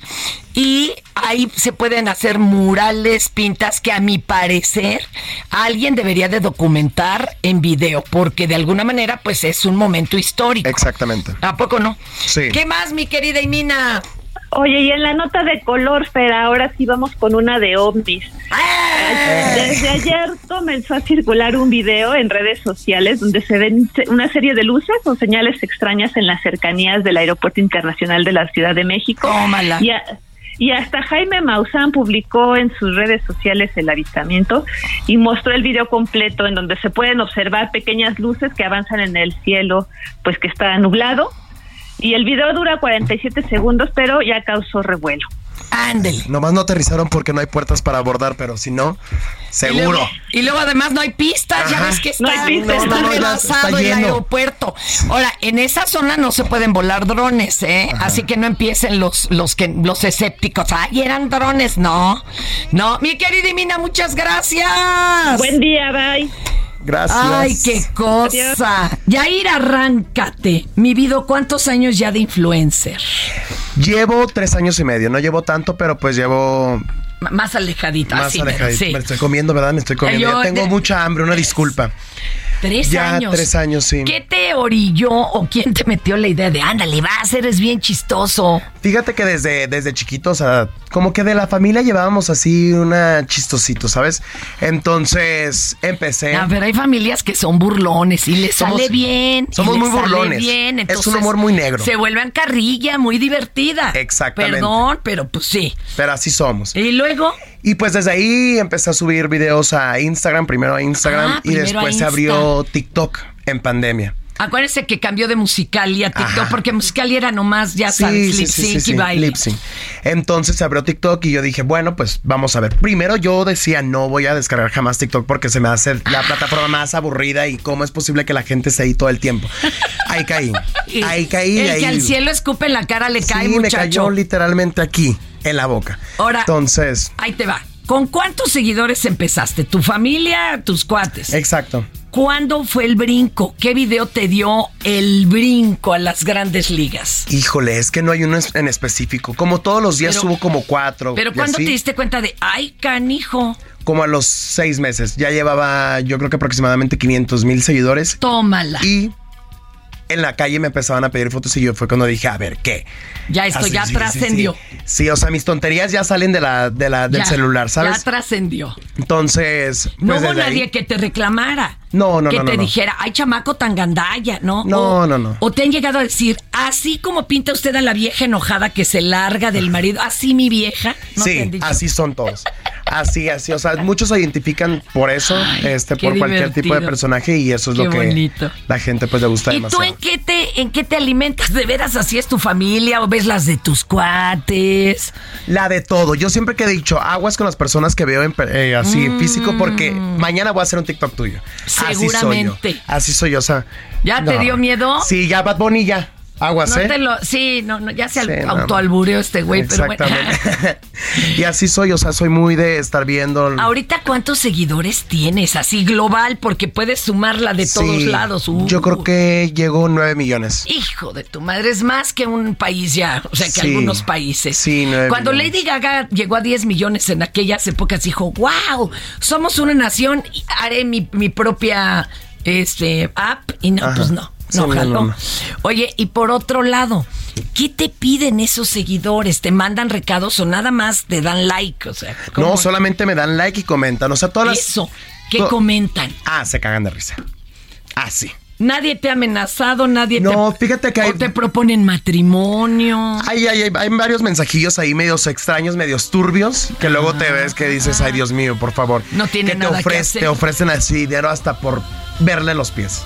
y ahí se pueden hacer murales, pintas que a mi parecer alguien debería de documentar en video porque de alguna manera pues es un momento histórico. Exactamente. ¿A poco no? Sí. ¿Qué más, mi querida Imina? Oye, y en la nota de color, Fer, ahora sí vamos con una de ovnis. Desde ayer comenzó a circular un video en redes sociales donde se ven una serie de luces o señales extrañas en las cercanías del Aeropuerto Internacional de la Ciudad de México. Tómala. Y, a- y hasta Jaime Maussan publicó en sus redes sociales el avistamiento y mostró el video completo en donde se pueden observar pequeñas luces que avanzan en el cielo, pues que está nublado. Y el video dura 47 segundos, pero ya causó revuelo. Ándele. Nomás no aterrizaron porque no hay puertas para abordar, pero si no, Y seguro. luego, y luego además no hay pistas, ya ves que está, No hay pistas, está no, no, ya rebasado está el aeropuerto. Ahora, en esa zona no se pueden volar drones, ¿eh? Así que no empiecen los, los que los escépticos. Ay, eran drones, no. No, mi querida Mina, muchas gracias. Buen día, bye. Gracias. Ay, qué cosa. Yair, arráncate. Mi vida, ¿cuántos años ya de influencer? Llevo tres años y medio. No llevo tanto, pero pues llevo M- Más alejadita. más así, alejadito. sí. Me estoy comiendo, ¿verdad? Me estoy comiendo. Yo Ya tengo de- mucha hambre, una disculpa. Tres ya años. tres años, sí. ¿Qué te orilló o quién te metió la idea de ándale, vas, eres bien chistoso? Fíjate que desde, desde chiquito, o sea, como que de la familia llevábamos así una chistosito, ¿sabes? Entonces empecé. A ver, hay familias que son burlones y les Somos- sale bien. y somos les muy sale burlones. bien, Es un humor muy negro. Se vuelven carrilla, muy divertida. Exactamente. Perdón, pero pues sí. Pero así somos. Y luego, Y pues desde ahí empecé a subir videos a Instagram, primero a Instagram Ah, y después se Insta. TikTok en pandemia. acuérdense que cambió de Musical.ly a TikTok Ajá. porque Musical.ly era nomás, ya sabes, lip sync y baile. lip sync. Entonces se abrió TikTok y yo dije, bueno, pues vamos a ver. Primero yo decía, no voy a descargar jamás TikTok porque se me hace la plataforma más aburrida y cómo es posible que la gente esté ahí todo el tiempo. Ahí caí. Ahí caí. El ahí. que al cielo escupe en la cara le cae, sí, me muchacho. cayó literalmente aquí, en la boca. Ahora- Entonces, Ahí te va. ¿Con cuántos seguidores empezaste? ¿Tu familia, tus cuates? exacto. ¿Cuándo fue el brinco? ¿Qué video te dio el brinco a las grandes ligas? Híjole, es que no hay uno en específico. Como todos los días Pero- subo como cuatro. Pero ¿cuándo así. te diste cuenta de, ay, canijo? Como a los seis meses. Ya llevaba, yo creo que aproximadamente 500 mil seguidores. Tómala. Y en la calle me empezaban a pedir fotos y yo fue cuando dije, a ver, ¿qué? Ya esto Así, ya sí, trascendió. Sí, Sí, o sea, mis tonterías ya salen de la, de la, del Ya, celular, ¿sabes? Ya trascendió. Entonces, No pues hubo nadie ahí- que te reclamara. No, no, que no, te no, no. dijera, ay, chamaco tan gandalla, ¿no? No, o, no, no. O te han llegado a decir, así como pinta usted a la vieja enojada que se larga del marido, así mi vieja. ¿No te han sí, dicho? así son todos. Así, así. O sea, muchos se identifican por eso, este, por cualquier tipo de personaje y eso es Qué lo que bonito. la gente pues le gusta ¿Y tú demasiado. en qué te en qué te alimentas? ¿De veras así es tu familia o ves las de tus cuates? La de todo. Yo siempre que he dicho, aguas con las personas que veo en, eh, así en físico porque mañana voy a hacer un TikTok tuyo. Así soy yo. Seguramente. Así soy yo, o sea. ¿Ya te dio miedo? Sí, ya Bad Bunny ya. Aguas, No ¿eh? te lo, sí, no, no, ya se Sí, autoalbureó este güey, pero bueno. Y así soy, o sea, soy muy de estar viendo. Ahorita cuántos seguidores tienes, así global, porque puedes sumarla de todos Sí, lados. Uh, Yo creo que llegó 9 millones. Hijo de tu madre, es más que un país ya, o sea, que Sí. algunos países. Sí, nueve Cuando millones. Lady Gaga llegó a 10 millones en aquellas épocas, dijo, wow, somos una nación, y haré mi, mi propia este, app. Y no, Ajá. pues no, no, no, jaló. no, no. Oye, y por otro lado, ¿qué te piden esos seguidores? ¿Te mandan recados o nada más te dan like? O sea, ¿cómo No, solamente me dan like y comentan. O sea, todas las. Eso, ¿qué to- comentan? Ah, se cagan de risa. Ah, sí. Nadie te ha amenazado, nadie No, te... fíjate que hay- o te proponen matrimonio. Hay, hay, hay, hay varios mensajillos ahí medios extraños, medios turbios, que luego te ves que dices, ay Dios mío, por favor. No tiene que te, nada que ofrec- hacer. te ofrecen así dinero hasta por verle los pies.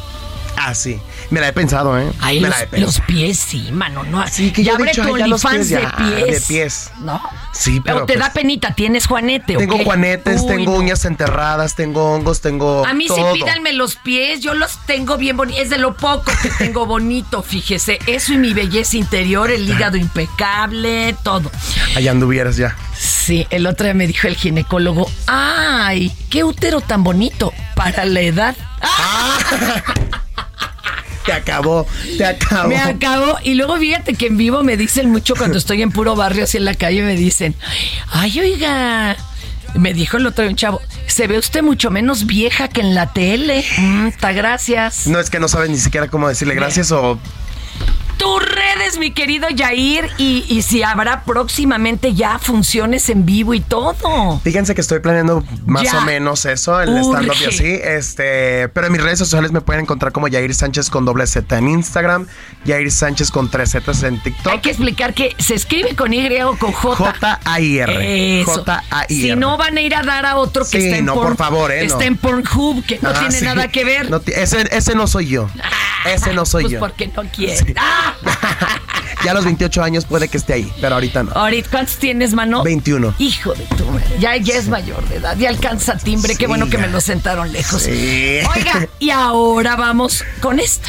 Así. Me la he pensado, ¿eh? Ahí me los, la he pensado. los pies, sí, mano, no. Sí, que ya yo abre dicho, tu OnlyFans de pies. de pies. ¿No? Sí, pero. Pero te pues, da penita, tienes juanete, ¿o Tengo juanetes, Uy, tengo no. uñas enterradas, tengo hongos, tengo. A mí todo. sí pídanme los pies, yo los tengo bien bonitos. Es de lo poco que tengo bonito, fíjese. Eso y mi belleza interior, el hígado impecable, todo. Allá anduvieras ya. Sí, el otro día me dijo el ginecólogo, ay, qué útero tan bonito para la edad. Te acabó, te acabó. Me acabó. Y luego fíjate que en vivo me dicen mucho cuando estoy en puro barrio así en la calle, me dicen, ay, oiga. Me dijo el otro día un chavo, se ve usted mucho menos vieja que en la tele. Mm, ta, gracias. No es que no sabes ni siquiera cómo decirle gracias o. Tus redes, mi querido Yair, y, y si habrá próximamente ya funciones en vivo y todo. Fíjense que estoy planeando más Ya. o menos eso, el stand-up y así. Este, pero en mis redes sociales me pueden encontrar como Yair Sánchez con doble Z en Instagram, Yair Sánchez con tres Z en TikTok. Hay que explicar que se escribe con Y o con J. J-A-I-R. J-A-I-R. Si no, van a ir a dar a otro que Sí, está en no, Porn- por favor, eh, no. Está en Pornhub, que no Ah, tiene sí. nada que ver. No ese, ese no soy yo. Ese no soy pues yo. porque no quiere. ¡Ah! Ya a los 28 años puede que esté ahí, pero ahorita no. Ahorita, ¿cuántos tienes, mano? 21. Hijo de tu madre. Ya, ya es mayor de edad, ya alcanza timbre. Qué bueno que ya. me lo sentaron lejos. Sí. Oiga, y ahora vamos con esto.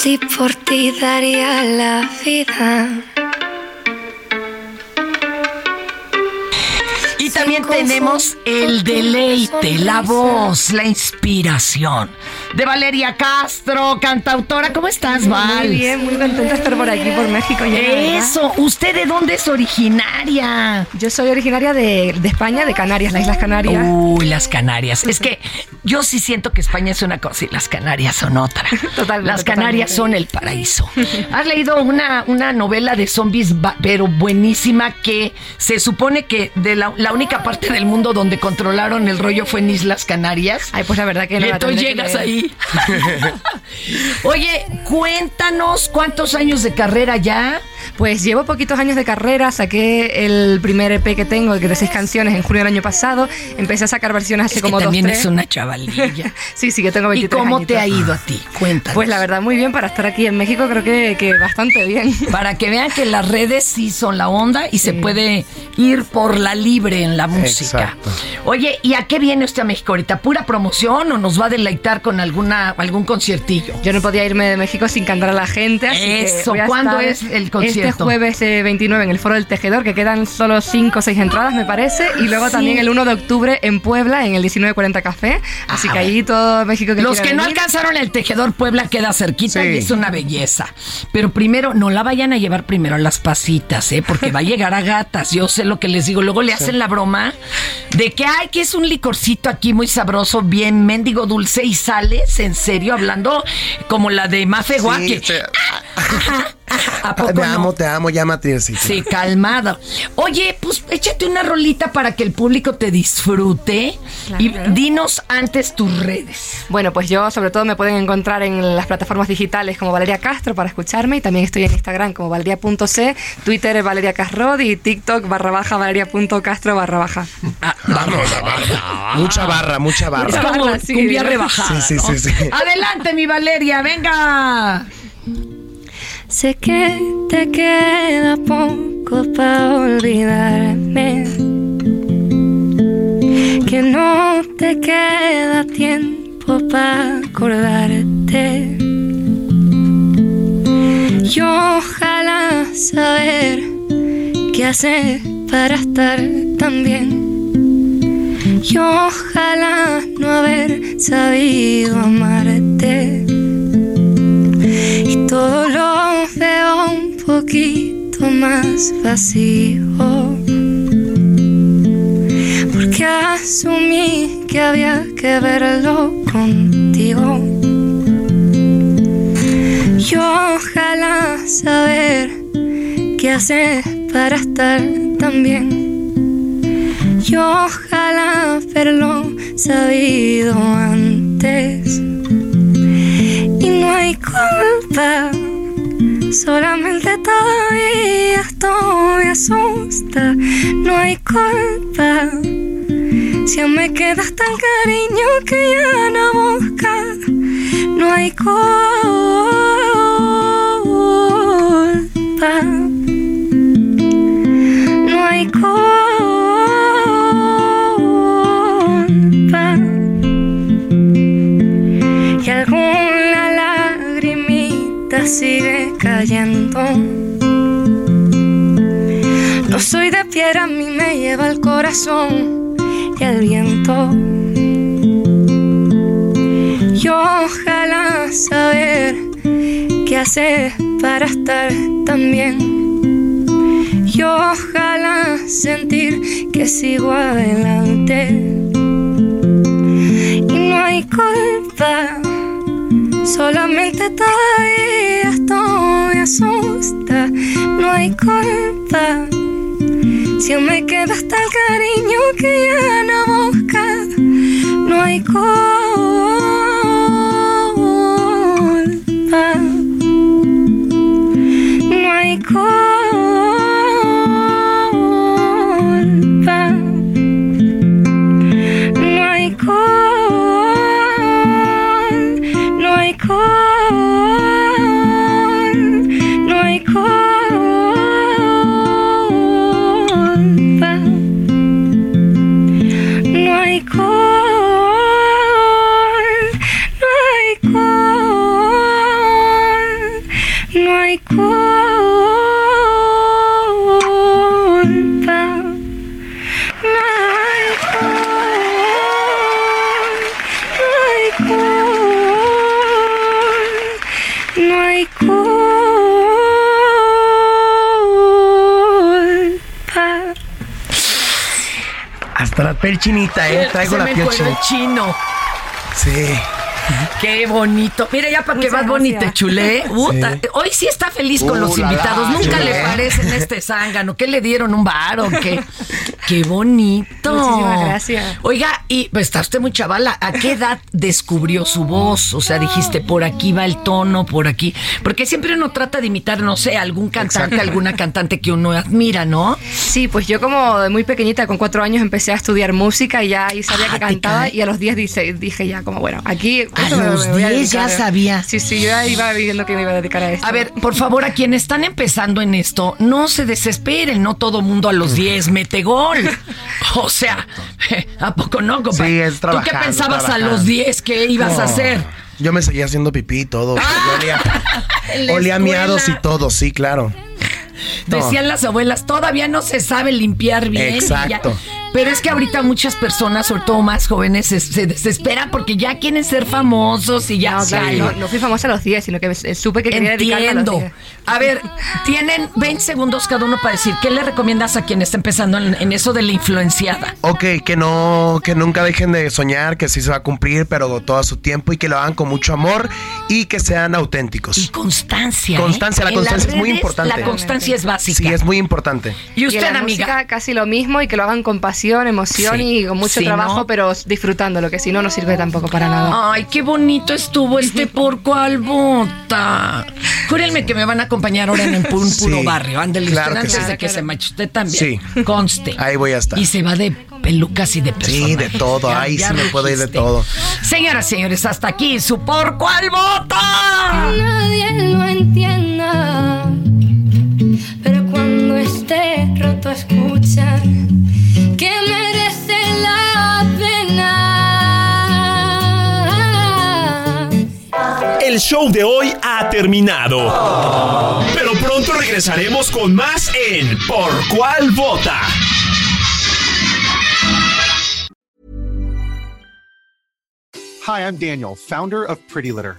Si por ti daría la vida. Y también tenemos el deleite, la voz, la inspiración de Valeria Castro, cantautora. ¿Cómo estás, Val? Muy bien, muy contenta de estar por aquí, por México. ya. Eso, ¿usted de dónde es originaria? Yo soy originaria de, de España, de Canarias, las Islas Canarias. Uy, las Canarias. Es que yo sí siento que España es una cosa y las Canarias son otra. Totalmente, Las Canarias totalmente. son el paraíso. ¿Has leído una, una novela de zombies, pero buenísima, que se supone que de la, la única parte del mundo donde controlaron el rollo fue en Islas Canarias? Ay, pues la verdad que no Y entonces que llegas ahí. Oye, cuéntanos cuántos años de carrera ya. Pues llevo poquitos años de carrera, saqué el primer EP que tengo, el que de seis canciones, en junio del año pasado. Empecé a sacar versiones hace Es que como también dos, es una chavalilla. sí, sí, que tengo ¿Y 23 cómo te ha ido a ti? Cuéntanos. Pues la verdad, muy bien. Para estar aquí en México creo que, que bastante bien. Para que vean que las redes sí son la onda y se puede ir por la libre en la música. Exacto. Oye, ¿y a qué viene usted a México ahorita? ¿Pura promoción o nos va a deleitar con alguna algún conciertillo? Yo no podía irme de México sin cantar a la gente. Así que Eso, voy a ¿cuándo estar es el concierto? Este jueves eh, 29 en el Foro del Tejedor, que quedan solo 5 o 6 entradas, me parece. Y luego Sí. también el 1 de octubre en Puebla, en el 1940 Café. Así Ah, que ahí todo México que Los que no venir. alcanzaron el tejedor Puebla queda cerquita Sí. y es una belleza. Pero primero, no la vayan a llevar primero a las pasitas, ¿eh? Porque va a llegar a gatas. Yo sé lo que les digo. Luego le hacen la broma de que, ay, que es un licorcito aquí muy sabroso, bien mendigo dulce y sales, en serio, hablando como la de Mafe Guaque. Sí. ¿A poco Te no? amo, te amo, llámate así. Sí, calmado. Oye, pues échate una rolita para que el público te disfrute y dinos antes tus redes. Bueno, pues yo sobre todo me pueden encontrar en las plataformas digitales como Valeria Castro para escucharme y también estoy en Instagram como valeria.c, Twitter es Valeria Casrod y TikTok barra baja valeria.castro barra baja. Vamos, Mucha barra, mucha barra. Es como barra, sí, cumbia rebajada. Sí, sí, ¿no? sí, sí. Adelante, mi Valeria, venga. Sé que te queda poco para olvidarme. Que no te queda tiempo para acordarte. Y ojalá saber qué hacer para estar tan bien. Y ojalá no haber sabido amarte. Y todo lo veo un poquito más vacío. Porque asumí que había que verlo contigo. Y ojalá saber qué hacer para estar tan bien. Y ojalá haberlo sabido antes. Y no hay culpa, solamente todavía esto me asusta. No hay culpa, si aún me quedas tan cariño que ya no buscas. No hay culpa, sigue cayendo. No soy de piedra, a mí me lleva el corazón y el viento. Y ojalá saber qué hacer para estar tan bien. Y ojalá sentir que sigo adelante. Y no hay culpa, solamente todavía esto me asusta. No hay culpa, si aún me queda hasta el cariño que ya no buscas. No hay culpa, no hay culpa. No hay col, no hay culpa. Hasta la piel chinita, ¿eh? Traigo Se la me piel Qué bonito. Mira, ya para que vas bonita, chulé. Sí. Hoy sí está feliz con Uh, los la, la, invitados. Nunca chulé. le parecen este zángano. ¿Qué le dieron un bar o qué? Qué bonito. Bonito. Muchísimas gracias. Oiga, y pues está usted muy chavala. ¿A qué edad descubrió su voz? O sea, dijiste, por aquí va el tono, por aquí. Porque siempre uno trata de imitar, no sé, algún cantante, Exacto. alguna cantante que uno admira, ¿no? Sí, pues yo como de muy pequeñita, con cuatro años, empecé a estudiar música y ya ahí sabía Ah, que cantaba y a los 10 dije, dije ya como, bueno, aquí... A los me voy a 10 ya sabía. Sí, sí, yo ya iba viendo que me iba a dedicar a esto. A ver, por favor, a quienes están empezando en esto, no se desesperen, no todo mundo a los 10 mete gol. O sea, ¿a poco no, compa? Sí, es ¿Tú qué trabajando, pensabas a los 10 que ibas a hacer? Yo me seguía haciendo pipí y todo. Yo olía, olía miados y todo, sí, claro. No. Decían las abuelas, todavía no se sabe limpiar bien. Exacto. Pero es que ahorita muchas personas, sobre todo más jóvenes, se, se desesperan porque ya quieren ser famosos y ya. No, claro, no, no fui famosa a los 10, sino que supe que quería dedicarme a los Entiendo. 10. A ver, tienen 20 segundos cada uno para decir qué le recomiendas a quien está empezando en, en eso de la influenciada. Ok, que no, que nunca dejen de soñar, que sí se va a cumplir, pero todo a su tiempo y que lo hagan con mucho amor y que sean auténticos. Y constancia. ¿eh? Constancia, la constancia es muy importante. la constancia es básica. Sí, es muy importante. Y en usted, la amiga. música casi lo mismo y que lo hagan con pasión, emoción Sí. y con mucho Sí, trabajo, ¿no? pero disfrutándolo, que si no, no sirve tampoco para nada. Ay, qué bonito estuvo este por cual vota. Júrenme que me van a acompañar ahora en un pu- un Sí, puro barrio. Ándele claro usted que antes sí. de que se marche. Usted también. Sí. Conste. Ahí voy a estar. Y se va de pelucas y de Sí, personaje. de todo. Ya- Ahí ya sí me puedo ir de todo. Señoras, señores, hasta aquí su por cuál vota. nadie lo entienda. Pero cuando esté roto, escucha que merece la pena. El show de hoy ha terminado. Pero pronto regresaremos con más en Por cuál vota. Hi, I'm Daniel, founder of Pretty Litter.